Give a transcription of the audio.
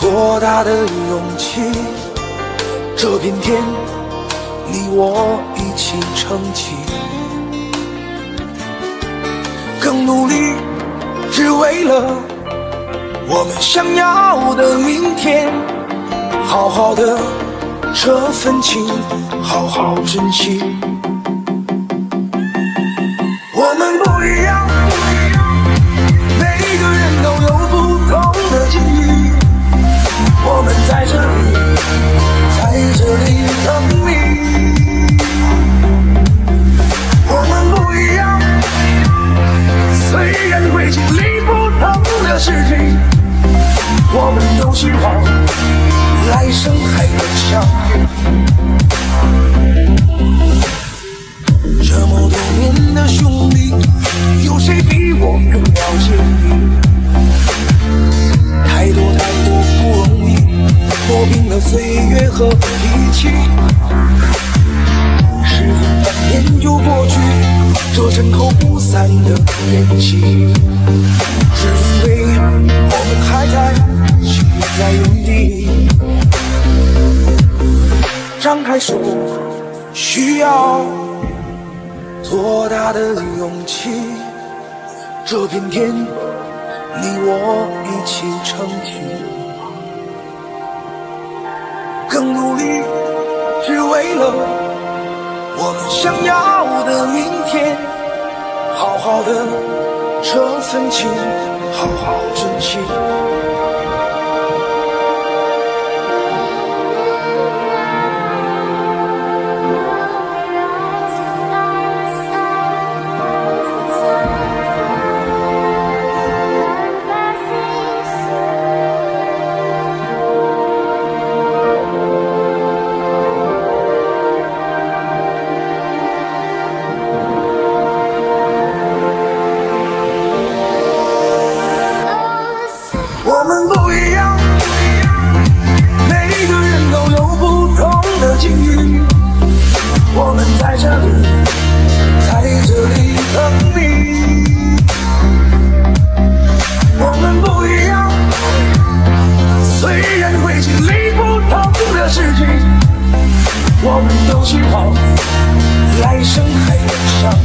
多大的勇气？这片天，你我一起撑起。更努力，只为了我们想要的明天。好好的这份情，好好珍惜。我们不一样，希望来生还能相遇。这么多年的兄弟，有谁比我更了解你？太多太多不容易，磨平了岁月和脾气。时间转眼就过去，这身后不散的宴席，在原地。张开手，需要多大的勇气？这片天。你我一起撑起，更努力，只为了我们想要的明天。好好的这份情，好好珍惜。我们不一样，每个人都有不同的境遇。我们在这里，在这里等你。我们不一样，虽然会经历不同的事情，我们都希望来生还能相。